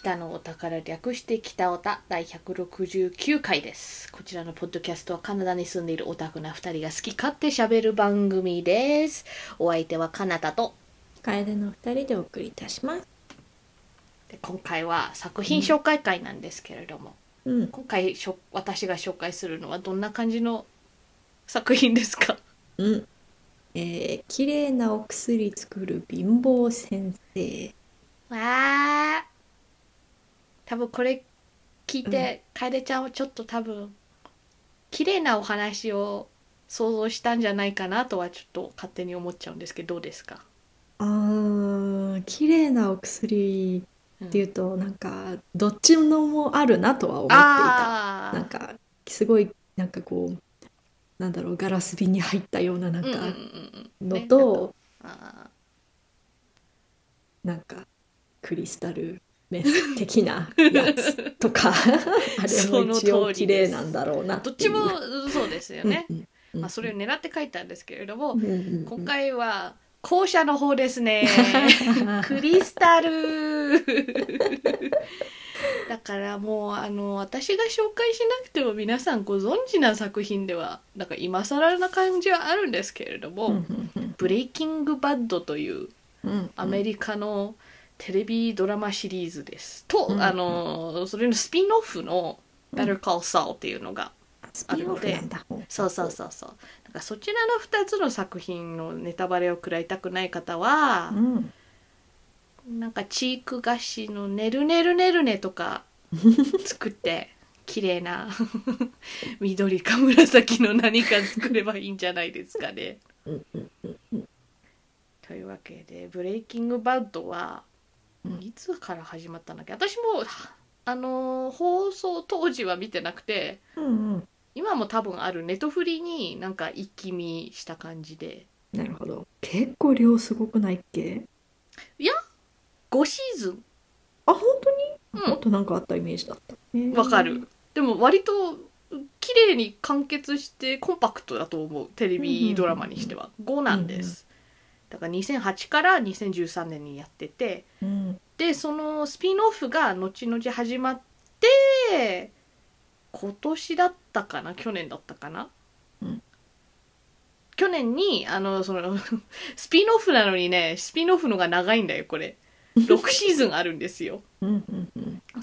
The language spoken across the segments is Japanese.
北のお宝略して北オタ第169回ですこちらのポッドキャストはカナダに住んでいるオタクな2人が好き勝手喋る番組ですお相手はカナダと楓の二人でお送りいたします。で今回は作品紹介会なんですけれども、うん。今回しょ私が紹介するのはどんな感じの作品ですか？うん。えー、綺麗なお薬作る貧乏先生。わー多分これ聞いて、楓ちゃんはちょっと多分綺麗なお話を想像したんじゃないかなとはちょっと勝手に思っちゃうんですけどどうですか、あー、綺麗なお薬うんっていうと、なんか、どっちのもあるなとは思っていた。あなんか、すごい、なんかこう、なんだろう、ガラス瓶に入ったような、なんか、うんうんうんうん。のねと、なんかあなんか、クリスタルメス的なやつとか、あれも一応綺麗なんだろうなーどっちもそうですよね、うんうんうんまあ、それを狙って書いたんですけれども、うんうんうん。今回は後者の方ですね。クリスタル。だからもうあの私が紹介しなくても皆さんご存知な作品ではなんか今更な感じはあるんですけれども「うんうんうんブレイキングバッド」といううん。アメリカのテレビドラマシリーズです。と、うんあのそれのスピンオフの「Better Call Saul」っていうのがスピンオフなんだ。そうそうそうそうなんかそちらの2つの作品のネタバレを食らいたくない方はう、ん。なんかチーク菓子の「ねるねるねるね」とか作って 綺麗な 緑か紫の何か作ればいいんじゃないですかね。というわけで「ブレイキングバッド」はうんいつから始まったんだっけ？私もあのー放送当時は見てなくてうんうん。今も多分あるネトフリになんか一気見した感じで。なるほど。結構量すごくないっけ？5シーズン。あ、本当に？うん。もっとなんかあったイメージだった。わかる。でも割と綺麗に完結してコンパクトだと思う。テレビドラマにしては。5なんですだから2008から2013年にやっててうん。でそのスピンオフが後々始まって今年だったかな去年だったかな、うん去年にあのその スピンオフなのにねスピンオフのが長いんだよこれ6シーズンあるんですよ。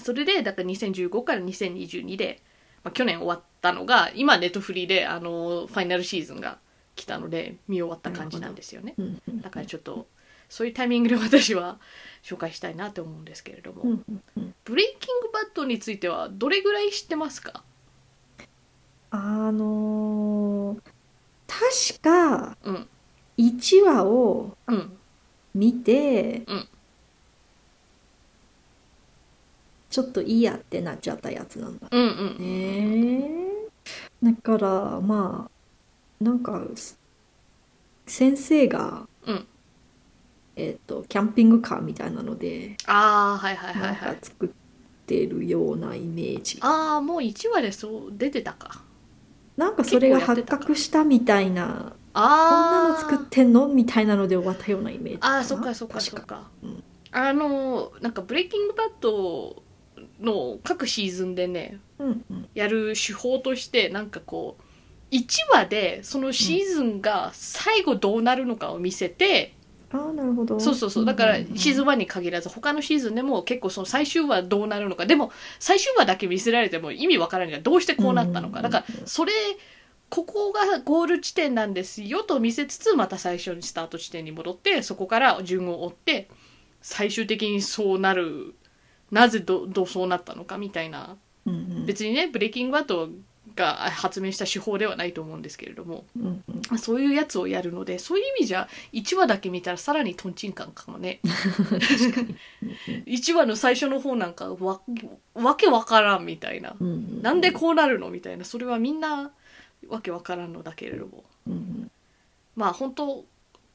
それでだから2015から2022で、まあ、去年終わったのが今ネットフリーであのファイナルシーズンが来たので見終わった感じなんですよね。うんうんだからちょっとそういうタイミングで私は紹介したいなと思うんですけれども、うんうんうん。ブレイキングバッドについてはどれぐらい知ってますか？あのー、確かうん。1話をうん。見て、うん。ちょっといいやってなっちゃったやつなんだ。うんうん。ねだからまあなんかす先生が、うん。えっ、とキャンピングカーみたいなのでああはいはいはいはい。か作ってるようなイメージ。ああもう1話でそう出てたか。なんかそれが発覚したみたいなこんなの作ってんのみたいなので終わったようなイメージあなあそっかそっかそっ確か、うん。あのなんかブレイキングバッドの各シーズンでねうんうん。やる手法としてなんかこう1話でそのシーズンが最後どうなるのかを見せて、ああなるほど。そうそうそう。だからシーズン1に限らず他のシーズンでも結構その最終話どうなるのかでも最終話だけ見せられても意味わからないがどうしてこうなったのか。うんだからそれここがゴール地点なんですよと見せつつまた最初にスタート地点に戻ってそこから順を追って最終的にそうなる。なぜどどうそうなったのかみたいな。別にねブレイキングバッドが発明した手法ではないと思うんですけれどもうんうん。まあそういうやつをやるのでそういう意味じゃ1話だけ見たらさらにトンチンカンかもね。1話の最初の方なんかわわけわからんみたいな。うんうんなんでこうなるのみたいな。それはみんなわけわからんのだけれども。うんうん。まあ本当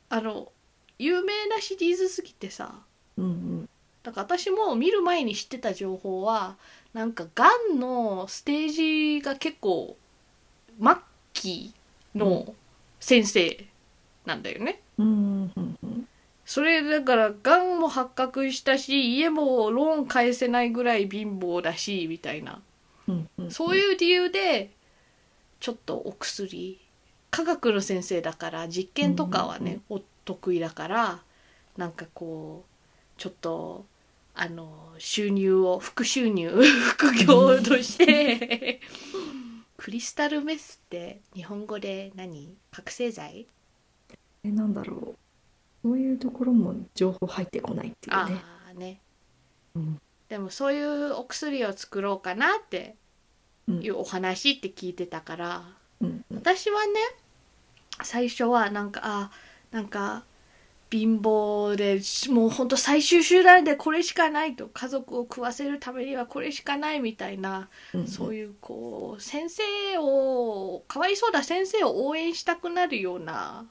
あの有名なシリーズすぎてさうんうん。だから私も見る前に知ってた情報はなんかがんのステージが結構末期の先生なんだよね。うんうんうんそれだからがんも発覚したし家もローン返せないぐらい貧乏だしみたいな。うんうんそういう理由でちょっとお薬。科学の先生だから実験とかはね、お得意だからなんかこうちょっとあの収入を副収入 副業として。クリスタルメスって日本語で何？覚醒剤？えなんだろう。そういうところも情報入ってこないっていうあね。あね。うん。でもそういうお薬を作ろうかなってうん。いうお話って聞いてたから。うんうん。私はね最初はなんかあなんか貧乏でもうほんと最終手段でこれしかないと家族を食わせるためにはこれしかないみたいな、うんそういうこう先生をかわいそうな先生を応援したくなるような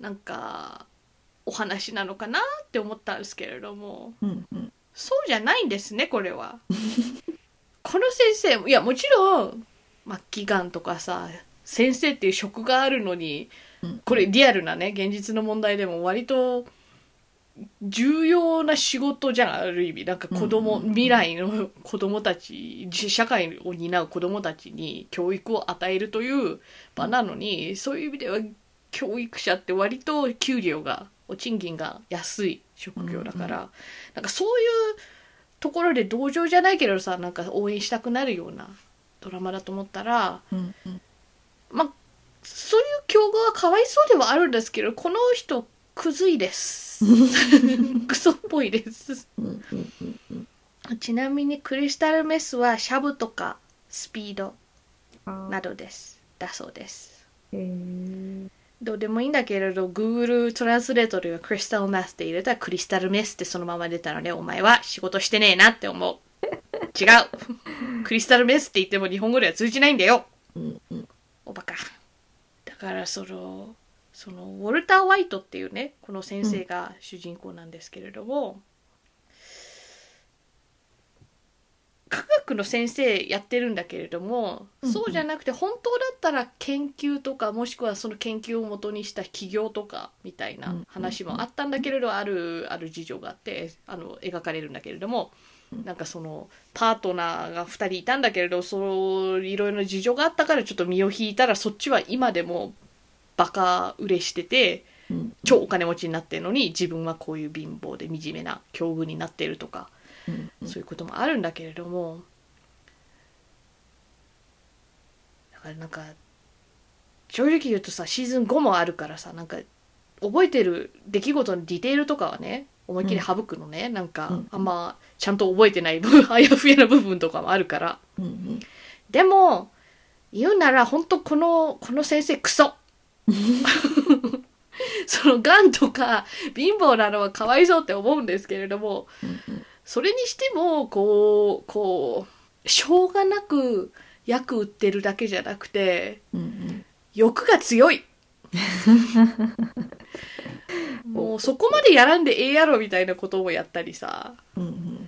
なんかお話なのかなって思ったんですけれども。そうじゃないんですねこれは。この先生いやもちろん末期がんとかさ先生っていう職があるのにうんこれリアルなね現実の問題でも割と重要な仕事じゃんある意味。なんか子供、未来の子供たち社会を担う子供たちに教育を与えるという場なのにそういう意味では教育者って割と給料がお賃金が安い職業だから、うんうなんかそういうところで同情じゃないけどさなんか応援したくなるようなドラマだと思ったらうんうん。まあそういう境遇はかわいそうではあるんですけどこの人クズいです。クソっぽいです。ちなみにクリスタルメスはシャブとかスピードなどです。だそうです。どうでもいいんだけれど Google トランスレートではクリスタルメスって入れたらクリスタルメスってそのまま出たのでお前は仕事してねえなって思う。違う。クリスタルメスって言っても日本語では通じないんだよ。おバカ。だからそのそのウォルター・ワイトっていうねこの先生が主人公なんですけれども、科学の先生やってるんだけれども、うんうん。そうじゃなくて本当だったら研究とかもしくはその研究をもとにした企業とかみたいな話もあったんだけれど、あるある事情があってあの描かれるんだけれども、なんかそのパートナーが2人いたんだけれどそういろいろな事情があったからちょっと身を引いたらそっちは今でもバカ売れしててうん。超お金持ちになってるのに自分はこういう貧乏で惨めな境遇になってるとかうん。うん。そういうこともあるんだけれどもだからなんか正直言うとさシーズン5もあるからさなんか覚えてる出来事のディテールとかはね思いっきり省くのね、なんか、うん。あんまちゃんと覚えてない部分 あやふやな部分とかもあるから。うんうん。でも言うなら本当このこの先生クソ。そのがんとか貧乏なのはかわいそうって思うんですけれどもうん。それにしてもこうこうしょうがなく薬売ってるだけじゃなくてうんうん。欲が強い。もうそこまでやらんでええやろみたいなこともやったりさ。うんうん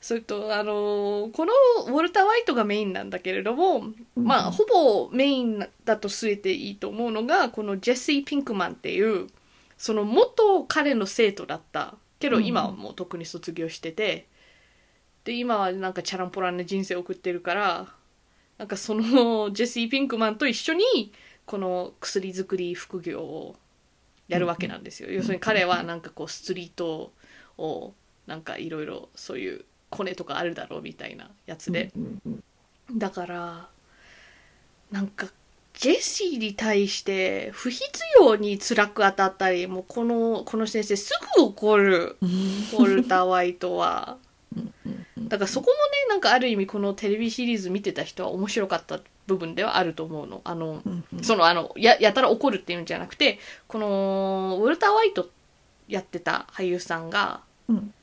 それとあのこのウォルター・ワイトがメインなんだけれども、うん。まあほぼメインだと据えていいと思うのがこのジェシー・ピンクマンっていうその元彼の生徒だった。けどうん。今はもう特に卒業してて、で今はなんかチャランポランな人生を送ってるからなんかそのジェシー・ピンクマンと一緒にこの薬作り副業をやるわけなんですよ、要するに彼はなんかこうストリートをなんかいろいろそういうコネとかあるだろうみたいなやつで、だからなんかジェシーに対して不必要に辛く当たったりもうこのこの先生すぐ怒るうん。ウォルター・ワイトは。だからそこもねなんかある意味このテレビシリーズ見てた人は面白かった部分ではあると思うの。あのそのあのややたら怒るっていうんじゃなくてこのウォルター・ワイトやってた俳優さんがうん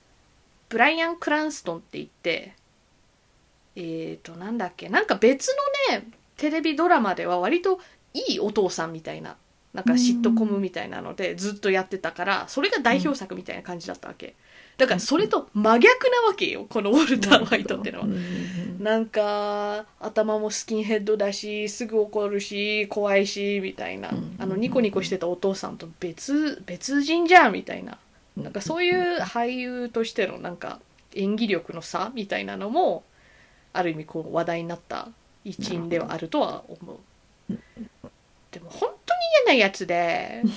ブライアン・クランストンって言ってえーとなんだっけなんか別のねテレビドラマでは割といいお父さんみたいななんかシットコムみたいなのでずっとやってたからそれが代表作みたいな感じだったわけ。だからそれと真逆なわけよこのウォルター・ホワイトってのは。なんか頭もスキンヘッドだしすぐ怒るし怖いしみたいな。うん。あのニコニコしてたお父さんと別別人じゃんみたいな。うんなんかそういう俳優としてのなんか演技力の差みたいなのもある意味こう話題になった一因ではあるとは思う。でも本当に嫌なやつで。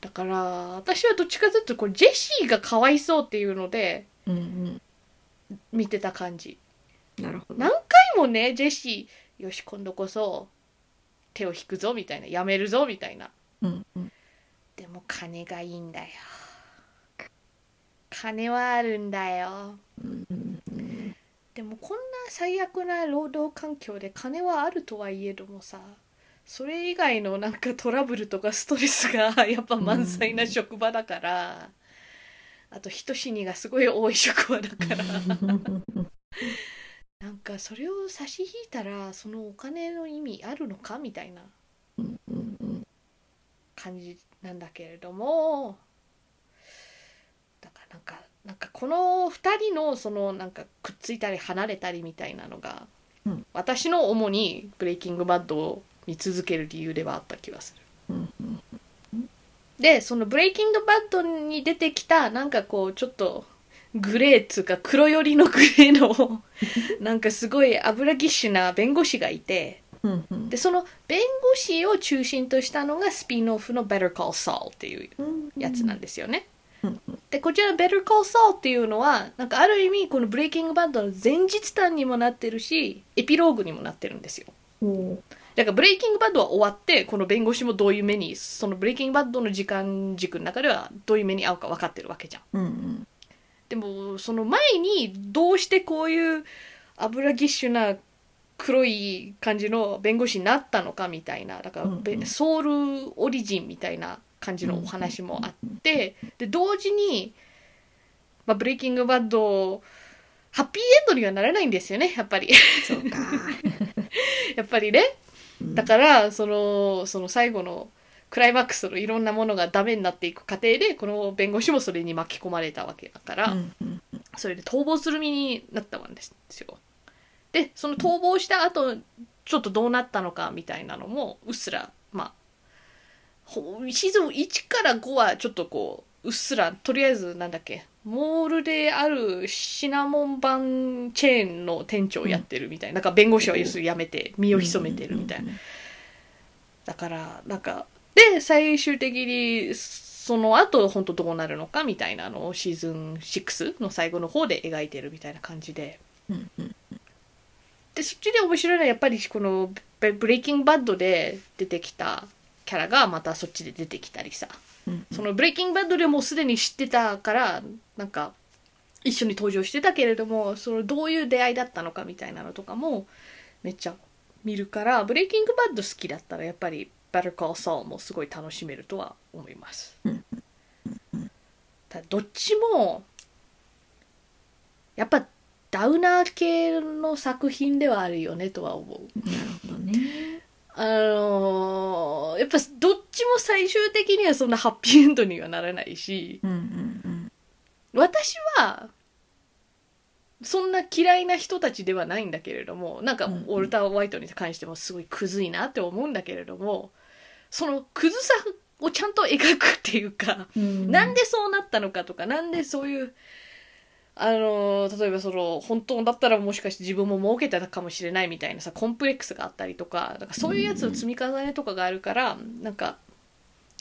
だから私はどっちかというとこうジェシーがかわいそうっていうので見てた感じ。なるほど。何回もねジェシーよし今度こそ手を引くぞみたいなやめるぞみたいな。うんうんでも金がいいんだよ。金はあるんだよ。でもこんな最悪な労働環境で金はあるとはいえどもさそれ以外のなんかトラブルとかストレスがやっぱ満載な職場だから、あと人死にがすごい多い職場だから。なんかそれを差し引いたらそのお金の意味あるのかみたいな感じなんだけれどもだからなんかなんかこの2人のそのなんかくっついたり離れたりみたいなのが、うん私の主に「ブレイキングバッド」を見続ける理由ではあった気がする。うんうんでその「ブレイキングバッド」に出てきたなんかこうちょっとグレーっつうか黒寄りのグレーの なんかすごい油ぎっしゅな弁護士がいて。でその弁護士を中心としたのがスピンオフの「Better Call Saul」っていううんやつなんですよね。うんでこちら「Better Call Saul」っていうのはなんかある意味この「ブレイキングバッド」の前日談にもなってるしエピローグにもなってるんですよ。だからブレイキングバッドは終わってこの弁護士もどういう目にそのブレイキングバッドの時間軸の中ではどういう目に遭うか分かってるわけじゃん。うんうんでもその前にどうしてこういう油ぎっしゅな黒い感じの弁護士になったのかみたいなだからべ、うんうん。ソウルオリジンみたいな感じのお話もあって、で同時に、まあ、ブレイキングバッドハッピーエンドにはならないんですよねやっぱり。そうか。やっぱりね。うん。だからそのその最後のクライマックスのいろんなものがダメになっていく過程でこの弁護士もそれに巻き込まれたわけだから、うんうん。それで逃亡する身になったわけですよ。でその逃亡した後ちょっとどうなったのかみたいなのもうっすらまあほシーズン1から5はちょっとこううっすらとりあえずなんだっけモールであるシナモンバンチェーンの店長をやってるみたいな,、なんか弁護士は要するに辞めて身を潜めてるみたいな。だからなんかで最終的にその後本当どうなるのかみたいなのをシーズン6の最後の方で描いてるみたいな感じで。うんうんでそっちで面白いのはやっぱりこのブブレイキングバッドで出てきたキャラがまたそっちで出てきたりさ。うんそのブレイキングバッドでもうすでに知ってたからなんか一緒に登場してたけれどもそのどういう出会いだったのかみたいなのとかもめっちゃ見るからブレイキングバッド好きだったらやっぱり Better Call Saul もすごい楽しめるとは思います。うん。ただどっちもやっぱダウナー系の作品ではあるよねとは思う。なるほどね。あのーやっぱどっちも最終的にはそんなハッピーエンドにはならないしうんうん私はそんな嫌いな人たちではないんだけれどもなんかうんうん。ウォルター・ホワイトに関してもすごいクズいなって思うんだけれどもそのクズさをちゃんと描くっていうか、うん。なんでそうなったのかとかなんでそういうあの例えばその本当だったらもしかして自分も儲けてたかもしれないみたいなさコンプレックスがあったりとかなんかそういうやつの積み重ねとかがあるから、なんか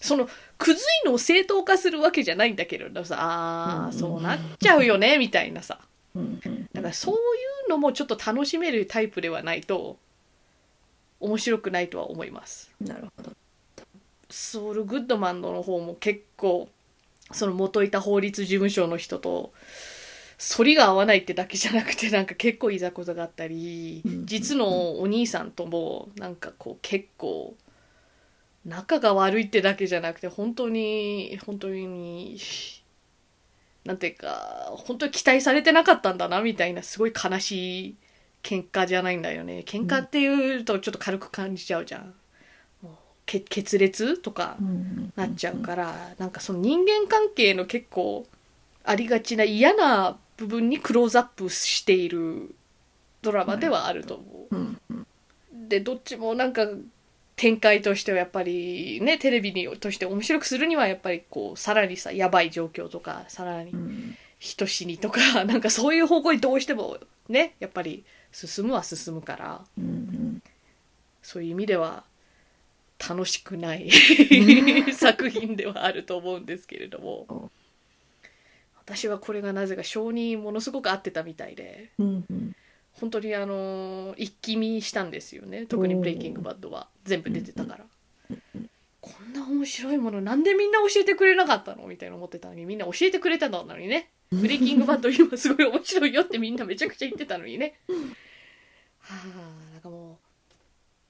そのクズいのを正当化するわけじゃないんだけれどさあーうんそうなっちゃうよねみたいなさだからそういうのもちょっと楽しめるタイプではないと面白くないとは思います。なるほどソウル・グッドマンの方も結構その元いた法律事務所の人と反りが合わないってだけじゃなくてなんか結構いざこざがあったりうん実のお兄さんともなんかこう結構仲が悪いってだけじゃなくて本当に本当になんていうか本当に期待されてなかったんだなみたいなすごい悲しい喧嘩じゃないんだよね喧嘩っていうとちょっと軽く感じちゃうじゃん。もうけ決裂とかなっちゃうから、なんかその人間関係の結構ありがちな嫌な部分にクローズアップしているドラマではあると思う。うんうん。でどっちもなんか展開としてはやっぱりねテレビにとして面白くするにはやっぱりこうさらにさやばい状況とかさらにうん。人死にとか なんかそういう方向にどうしてもねやっぱり進むは進むから。うんそういう意味では楽しくない 作品ではあると思うんですけれども私はこれがなぜか性にものすごく合ってたみたいでうんうん。本当にあの一気見したんですよね。特に「おーブレイキングバッド」は。全部出てたから。こんな面白いものなんでみんな教えてくれなかったのみたいな思ってたのにみんな教えてくれたのにね。ブレイキングバッド今すごい面白いよってみんなめちゃくちゃ言ってたのにね。はあなんかもう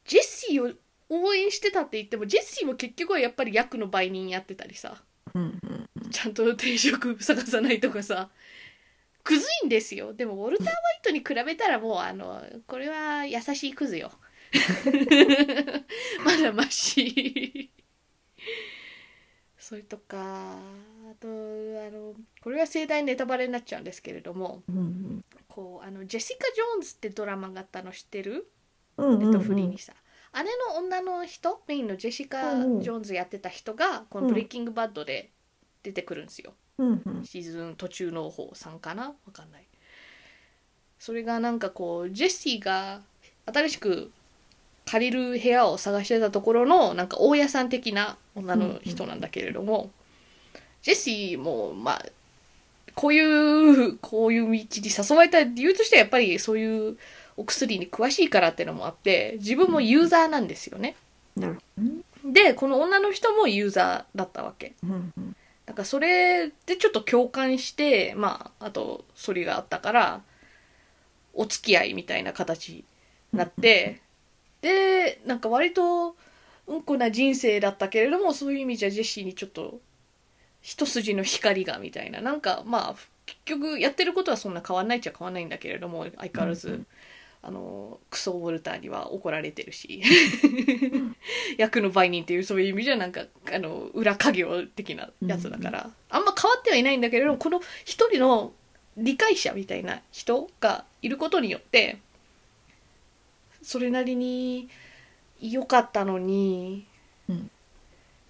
ジェシーを応援してたって言ってもジェシーも結局はやっぱり役の売人やってたりさうんうんちゃんと定職探さないとかさ。クズいんですよ。でもウォルター・ホワイトに比べたらもうあのこれは優しいクズよ。まだマシ。それとかあとあのこれは盛大ネタバレになっちゃうんですけれども。うんこうあのジェシカ・ジョーンズってドラマがあったの知ってる？うん。ネットフリーにさ、あれの女の人メインのジェシカ・うんうん。ジョーンズやってた人がこの「ブレイキングバッド」で出てくるんですよ、うんうん。シーズン途中の方3かな？わかんない。それがなんかこうジェシーが新しく借りる部屋を探してたところのなんか大家さん的な女の人なんだけれども、ジェシーもまあこういうこういう道に誘われた理由としてはやっぱりそういうお薬に詳しいからってのもあって自分もユーザーなんですよね。でこの女の人もユーザーだったわけ。うんうん。だからそれでちょっと共感してまああとそれがあったからお付き合いみたいな形になってでなんか割とうんこな人生だったけれどもそういう意味じゃジェシーにちょっと一筋の光がみたいな。なんかまあ結局やってることはそんな変わんないっちゃ変わんないんだけれども相変わらず、あのクソウォルターには怒られてるし役の売人っていうそういう意味じゃなんかあの裏家業的なやつだから、あんま変わってはいないんだけれどもこの一人の理解者みたいな人がいることによってそれなりに良かったのに、うん。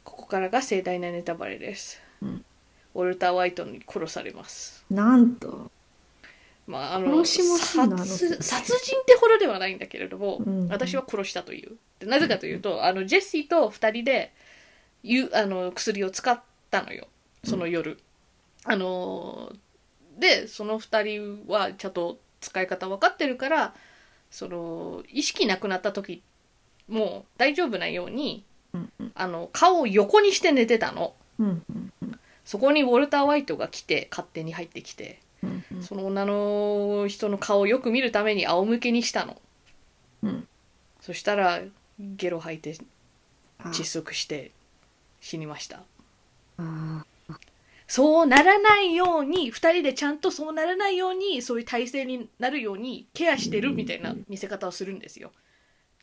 ここからが盛大なネタバレです、うん。ウォルター・ワイトに殺されます。なんとまあ、あの殺殺殺人ってほどではないんだけれども、うん。私は殺したという。でなぜかというとあのジェシーと2人でゆあの薬を使ったのよ。その夜、あのでその2人はちゃんと使い方分かってるからその意識なくなった時も大丈夫なようにうんうん。あの顔を横にして寝てたの。うんうんうん。そこにウォルター・ホワイトが来て勝手に入ってきてうんうんその女の人の顔をよく見るために仰向けにしたの。うんそしたらゲロ吐いてあ窒息して死にました。あそうならないように、二人でちゃんとそうならないように、そういう体制になるようにケアしてるみたいな見せ方をするんですよ。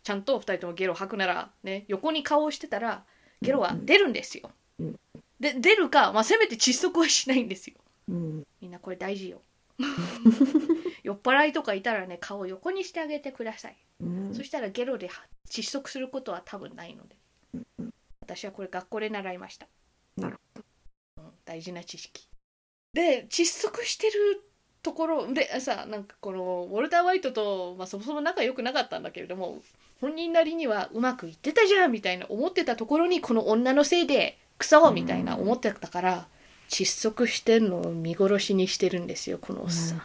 ちゃんと二人ともゲロ吐くなら、ね、横に顔をしてたら、ゲロは出るんですようん。で、出るか、まあ、せめて窒息はしないんですよ。うんみんなこれ大事よ。酔っ払いとかいたらね、顔を横にしてあげてください。うんそしたらゲロで窒息することは多分ないので。私はこれ学校で習いました。なるうん大事な知識。で、窒息してるところでさ、なんかこのウォルター・ワイトと、まあ、そもそも仲良くなかったんだけれども、本人なりにはうまくいってたじゃんみたいな思ってたところにこの女のせいでクソみたいな思ってたから、窒息してんのを見殺しにしてるんですよこのおっさん、うん。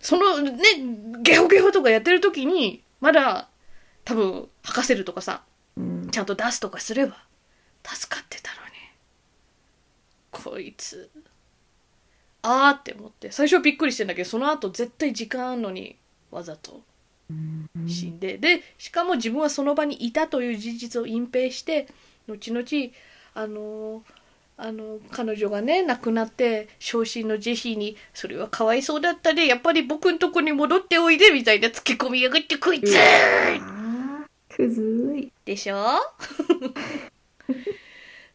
そのねゲホゲホとかやってる時にまだ多分吐かせるとかさうん。ちゃんと出すとかすれば助かってたのに。こいつあーって思って。最初はびっくりしてんだけどその後絶対時間あんのにわざと。うん。死んで、でしかも自分はその場にいたという事実を隠蔽して後々あのあの彼女がね亡くなって昇進のジェシーに「それはかわいそうだったね。やっぱり僕んとこに戻っておいで」みたいなつけ込みやがってこいつ、くずい。でしょ？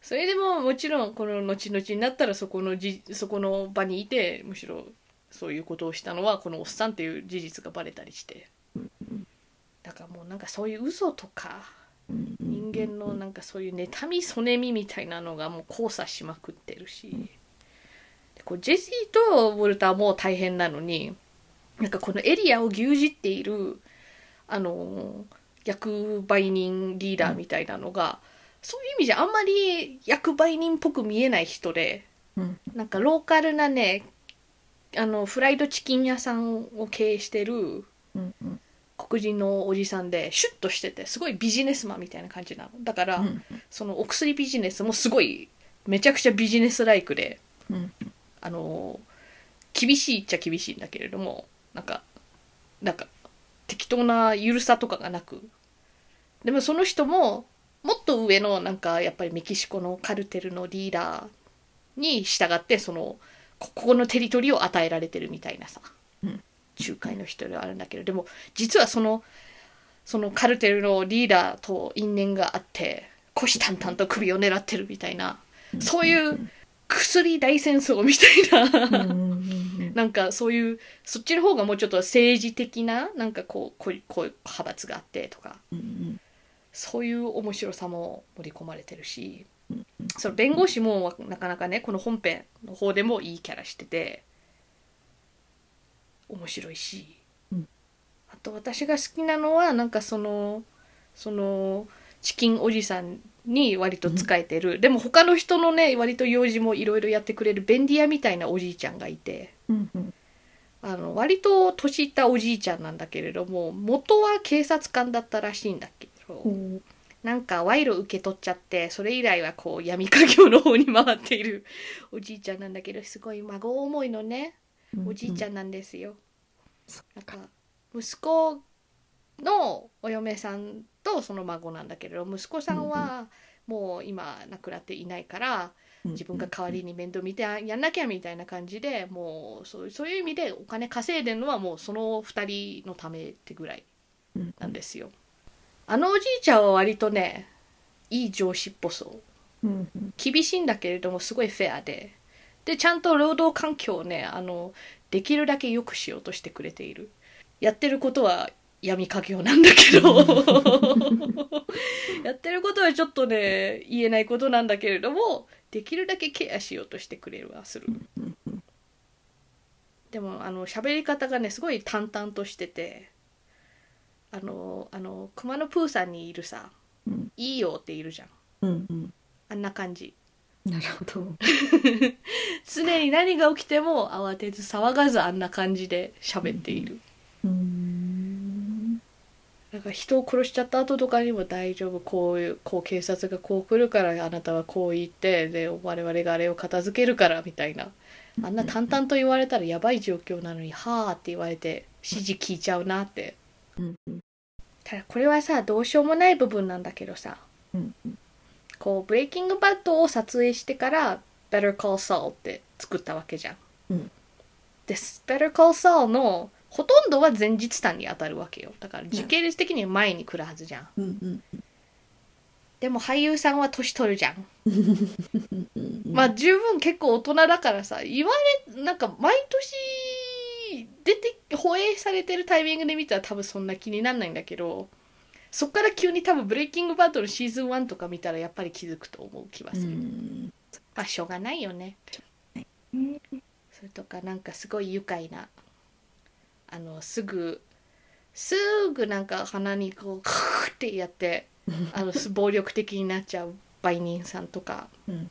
それでももちろんこの後々になったらそこのじそこの場にいてむしろそういうことをしたのはこのおっさんっていう事実がバレたりして。だからもうなんかそういう嘘とか人間のなんかそういう妬みそねみみたいなのがもう交差しまくってるし。でこうジェシーとウォルターも大変なのになんかこのエリアを牛耳っているあの役売人リーダーみたいなのが、そういう意味じゃあんまり役売人っぽく見えない人でうん。なんかローカルなねあのフライドチキン屋さんを経営してる黒人のおじさんでシュッとしててすごいビジネスマンみたいな感じなの。だから、うんそのお薬ビジネスもすごいめちゃくちゃビジネスライクでうんあの厳しいっちゃ厳しいんだけれどもなんかなんか適当な緩さとかがなく。でもその人ももっと上のなんかやっぱりメキシコのカルテルのリーダーに従ってそのこここのテリトリーを与えられてるみたいなさ、うん仲介の人ではあるんだけどでも実はそのそのカルテルのリーダーと因縁があって虎視眈々と首を狙ってるみたいなそういう薬大戦争みたいな、なんかそういうそっちの方がもうちょっと政治的ななんかこうこうこういう派閥があってとかうんそういう面白さも盛り込まれてるしうん。その弁護士もなかなかねこの本編の方でもいいキャラしてて面白いし、うん。あと私が好きなのはなんかそのそのチキンおじさんに割と使えてる、でも他の人のね割と用事もいろいろやってくれる便利屋みたいなおじいちゃんがいて。うんうん。あの割と年いったおじいちゃんなんだけれども元は警察官だったらしいんだけど、ほう。なんか賄賂受け取っちゃってそれ以来はこう闇家業の方に回っているおじいちゃんなんだけどすごい孫思いのねおじいちゃんなんですよ。そなんか息子のお嫁さんとその孫なんだけれど息子さんはもう今亡くなっていないから自分が代わりに面倒見てやんなきゃみたいな感じでもうそうそういう意味でお金稼いでるのはもうその2人のためってぐらいうんなんですよ。あのおじいちゃんは割とねいい上司っぽそう。厳しいんだけれどもすごいフェアででちゃんと労働環境をねあのできるだけ良くしようとしてくれている。やってることは闇家業なんだけど。やってることはちょっとね言えないことなんだけれどもできるだけケアしようとしてくれるはする。でもあの喋り方がねすごい淡々としててあのあの熊野プーさんにいるさうん「いいよ」っているじゃん。うんうん。あんな感じなるほど。常に何が起きても慌てず騒がずあんな感じで喋っている。うん。だから人を殺しちゃった後とかにも大丈夫こういうこう警察がこう来るからあなたはこう言ってで我々があれを片付けるからみたいな。あんな淡々と言われたらやばい状況なのに「はあ」って言われて指示聞いちゃうなって。うん。うん。ただこれはさどうしようもない部分なんだけどさ。うんこうブレイキングバッドを撮影してから「Better Call Saul」って作ったわけじゃん。うん。で「Better Call Saul」のほとんどは前日譚に当たるわけよ。だから時系列的には前に来るはずじゃん。うんでも俳優さんは年取るじゃん。まあ十分結構大人だからさ言われなんか毎年出て放映されてるタイミングで見たら多分そんな気になんないんだけどそっから急に多分ブレイキングバッドのシーズン1とか見たらやっぱり気づくと思う気はうする。んまあしょうがないよね。それとかなんかすごい愉快なあのすぐすぐなんか鼻にこうカーってやってあのす暴力的になっちゃう売人さんとかうん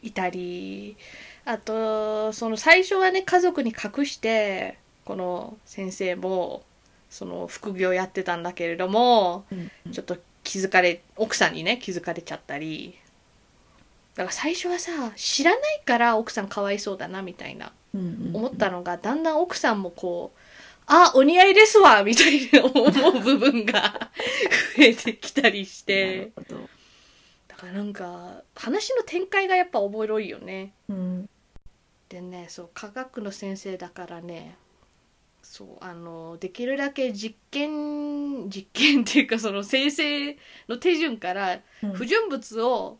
いたりあとその最初はね家族に隠してこの先生もその副業やってたんだけれどもうんちょっと気づかれ奥さんにね気づかれちゃったり。だから最初はさ知らないから奥さんかわいそうだなみたいなうん思ったのがだんだん奥さんもこう「あお似合いですわ」みたいな思う部分が 増えてきたりしなてだからなんか話の展開がやっぱおもろいよね。うん。でねそう科学の先生だからねそうあのできるだけ実験実験 っていうかその生成の手順からうん。不純物を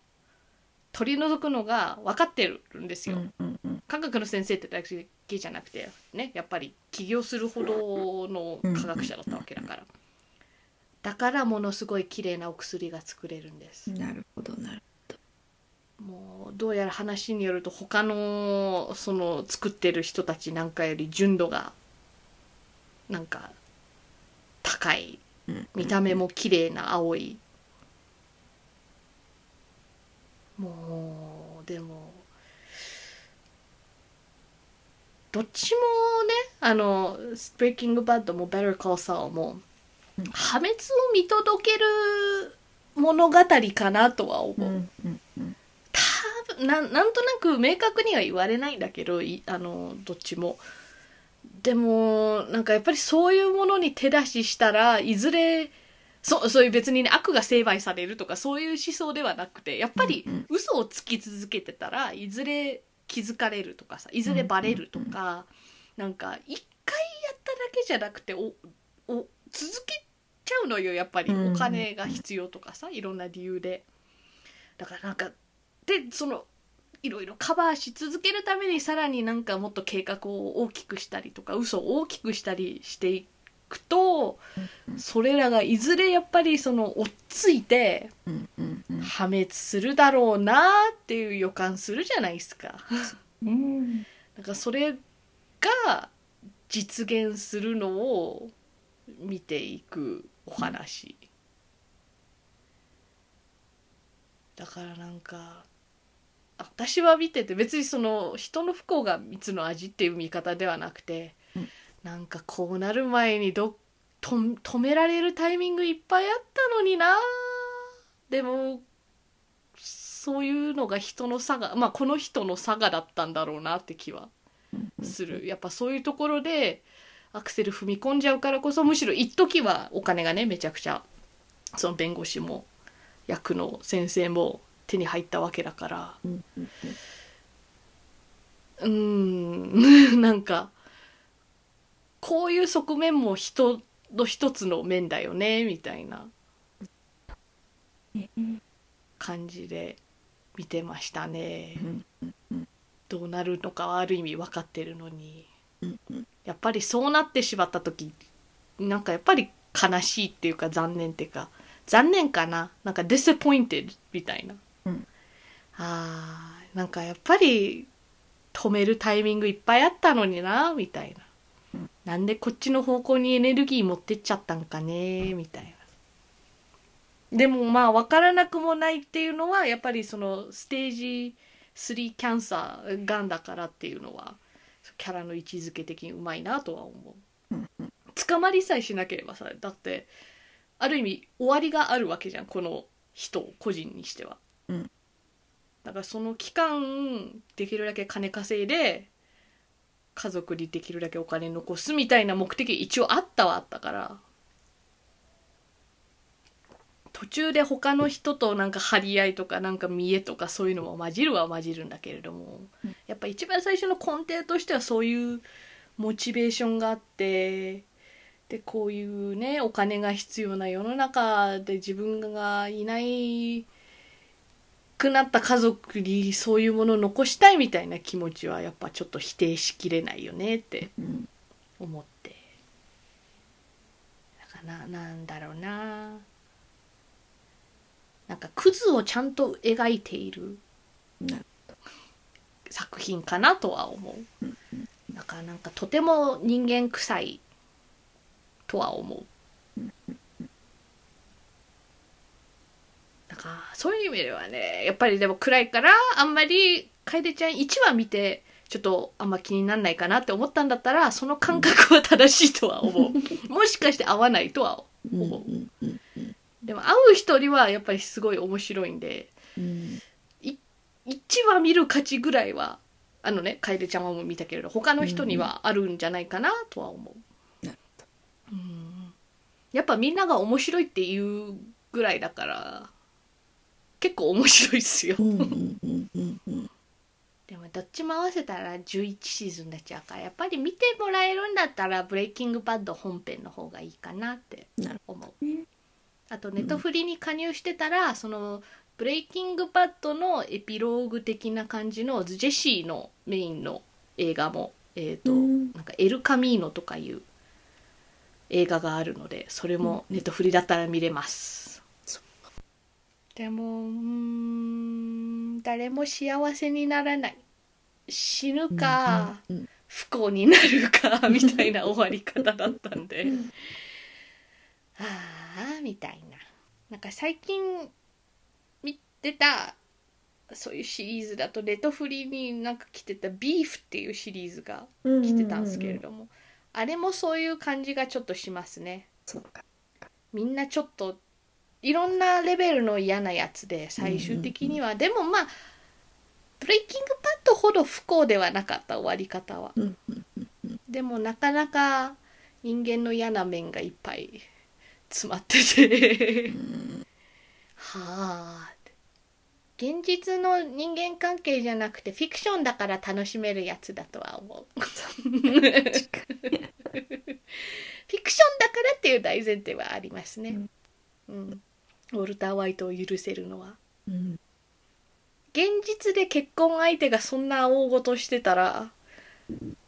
取り除くのが分かってるんですよ。うんうんうん。科学の先生ってだけじゃなくてねやっぱり起業するほどの科学者だったわけだから。だからものすごい綺麗なお薬が作れるんです。なるほどなるもうどうやら話によると他のその作ってる人たちなんかより純度がなんか高いうん見た目も綺麗な青い。もうでもどっちもねあの「ブレイキング・バッド」も「ベ t ー・コー・サー」もうん。破滅を見届ける物語かなとは思う、うんうんうん。多分なんなんとなく明確には言われないんだけどいあのどっちもでもなんかやっぱりそういうものに手出ししたらいずれそそういう別にね悪が成敗されるとかそういう思想ではなくてやっぱりうんうん。嘘をつき続けてたらいずれ気づかれるとかさいずれバレるとか、なんか一回やっただけじゃなくておお続けちゃうのよやっぱり。うんうん。お金が必要とかさいろんな理由で。だからなんかでそのいろいろカバーし続けるためにさらになんかもっと計画を大きくしたりとか嘘を大きくしたりしていくとそれらがいずれやっぱりその追っついて破滅するだろうなっていう予感するじゃないですか。ね。なんかそれが実現するのを見ていくお話。だからなんか私は見てて別にその人の不幸が蜜の味っていう見方ではなくて、うん。なんかこうなる前にどと止められるタイミングいっぱいあったのになでもそういうのが人の差がまあこの人の差がだったんだろうなって気はうん。する。やっぱそういうところでアクセル踏み込んじゃうからこそむしろ一時はお金がねめちゃくちゃその弁護士も役の先生も手に入ったわけだから。うんうんうーん。なんかこういう側面も人の一つの面だよねみたいな。うん感じで見てましたね。どうなるのかはある意味分かってるのに。やっぱりそうなってしまった時なんかやっぱり悲しいっていうか残念っていうか。残念かな。なんか disappointed みたいな、うん。あーなんかやっぱり止めるタイミングいっぱいあったのになみたいな、うん。なんでこっちの方向にエネルギー持ってっちゃったんかねみたいな。でもまあ分からなくもないっていうのはやっぱりそのステージ3キャンサーがんだからっていうのはキャラの位置づけ的にうまいなとは思う。うんうん。捕まりさえしなければさだってある意味終わりがあるわけじゃんこの人個人にしては、うん。だからその期間できるだけ金稼いで家族にできるだけお金残すみたいな目的一応あったはあったから途中で他の人となんか張り合いとかなんか見栄とかそういうのも混じるは混じるんだけれども、うん。やっぱ一番最初の根底としてはそういうモチベーションがあってでこういうねお金が必要な世の中で自分がいないくなった家族にそういうものを残したいみたいな気持ちはやっぱちょっと否定しきれないよねってうん。思って。だからななんだろうな。なんかクズをちゃんと描いている作品かなとは思う。うんだからなんかとても人間臭いとは思うだからそういう意味ではねやっぱりでも暗いからあんまり楓ちゃん1話見てちょっとあんま気になんないかなって思ったんだったらその感覚は正しいとは思う。もしかして合わないとはう。ん思うでも会う人にはやっぱりすごい面白いんでうん。1話見る価値ぐらいはあのね楓ちゃんはもう見たけれど他の人にはあるんじゃないかなとは思う、うん。やっぱみんなが面白いっていうぐらいだから結構面白いっすよ、うんうんうんうん。うんでもどっちも合わせたら11シーズンになっちゃうからやっぱり見てもらえるんだったら「ブレイキングバッド」本編の方がいいかなって思う。ね。あとネットフリに加入してたら、そのブレイキングバッドのエピローグ的な感じのジェシーのメインの映画もえっ、と、うん。なんかエル・カミーノとかいう映画があるのでそれもネットフリだったら見れます、そでもうーん誰も幸せにならない。死ぬか、うんうん不幸になるか みたいな終わり方だったんで。ああみたいな。なんか最近見てたそういうシリーズだとネットフリになんか来てた「ビーフ」っていうシリーズがうん。来てたんですけれども、あれもそういう感じがちょっとしますね。そうか。みんなちょっといろんなレベルの嫌なやつで最終的には、でもまあブレイキングパッドほど不幸ではなかった終わり方は。でもなかなか人間の嫌な面がいっぱい詰まってて。はあ。現実の人間関係じゃなくてフィクションだから楽しめるやつだとは思う。フィクションだからっていう大前提はありますね、うん、ウォルター・ホワイトを許せるのは。うん。現実で結婚相手がそんな大ごとしてたら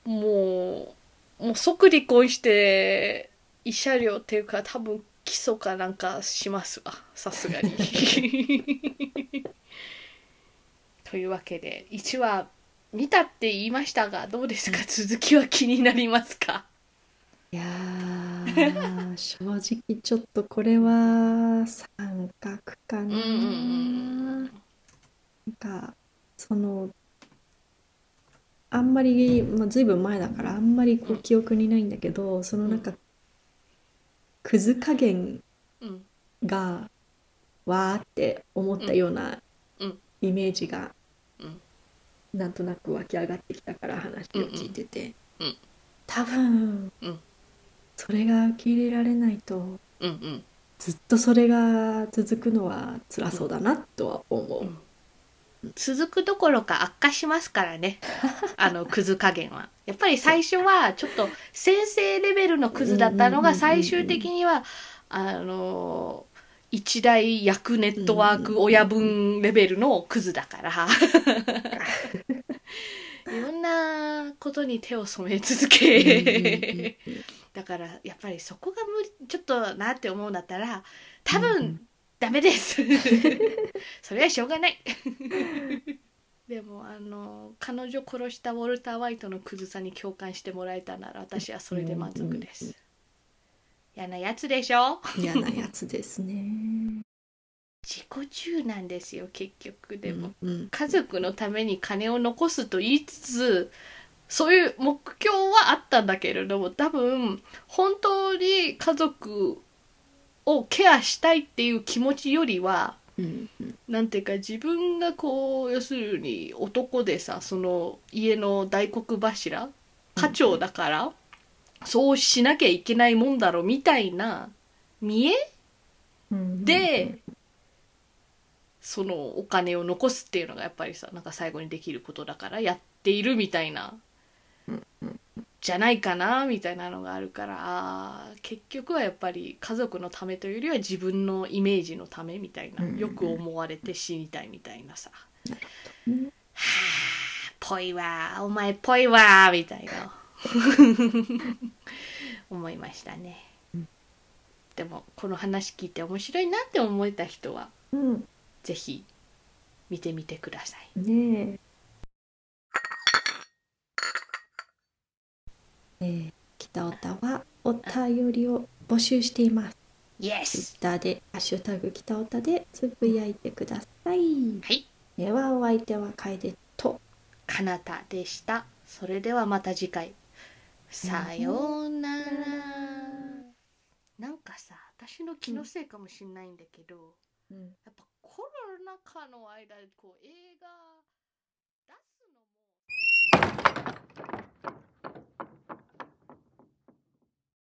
もうもう即離婚して慰謝料っていうか多分起訴かなんかしますわ。さすがに。というわけで1話見たって言いましたがどうですか？続きは気になりますか？いやー 正直ちょっとこれは三角かな、うんうんうんなんかそのあんまり、まあ、ずいぶん前だからあんまりこう記憶にないんだけどそのなんかくず加減うんがわーって思ったようなうん。イメージがうん。なんとなく湧き上がってきたから話を聞いてて。うん。うん。多分うんそれが受け入れられないとうんうん。ずっとそれが続くのは辛そうだなとは思う。続くどころか悪化しますからね。あのクズ加減は。やっぱり最初はちょっと先生レベルのクズだったのが最終的にはあの一大役ネットワーク親分レベルのクズだから。いろんなことに手を染め続けだからやっぱりそこが無理ちょっとなって思うんだったら多うんう分ダメです。それはしょうがない。でもあの彼女殺したウォルター・ワイトのクズさに共感してもらえたなら私はそれで満足です。嫌なやつでしょ？嫌なやつですね。自己中なんですよ結局でも、うん。家族のために金を残すと言いつつそういう目標はあったんだけれども多分本当に家族をケアしたいっていう気持ちよりはうんうん。なんていうか自分がこう要するに男でさその家の大黒柱家長だから、そうしなきゃいけないもんだろみたいな見えうんで、そのお金を残すっていうのがやっぱりさなんか最後にできることだからやっているみたいな、うんうんじゃないかなみたいなのがあるから結局はやっぱり家族のためというよりは自分のイメージのためみたいな、うんうんよく思われて死にたいみたいなさ。うんはあぽいわお前ぽいわみたいな。思いましたね、うん。でもこの話聞いて面白いなって思えた人はうん。ぜひ見てみてください。ねえ。えー、北オタはお便りを募集しています。Yes! ターで、ハッシュタグ北オタでつぶやいてください。はい。では、お相手は楓と、かなたでした。それではまた次回。さようなら。なんかさ、私の気のせいかもしんないんだけど、やっぱコロナ禍の間、こう映画出すのも。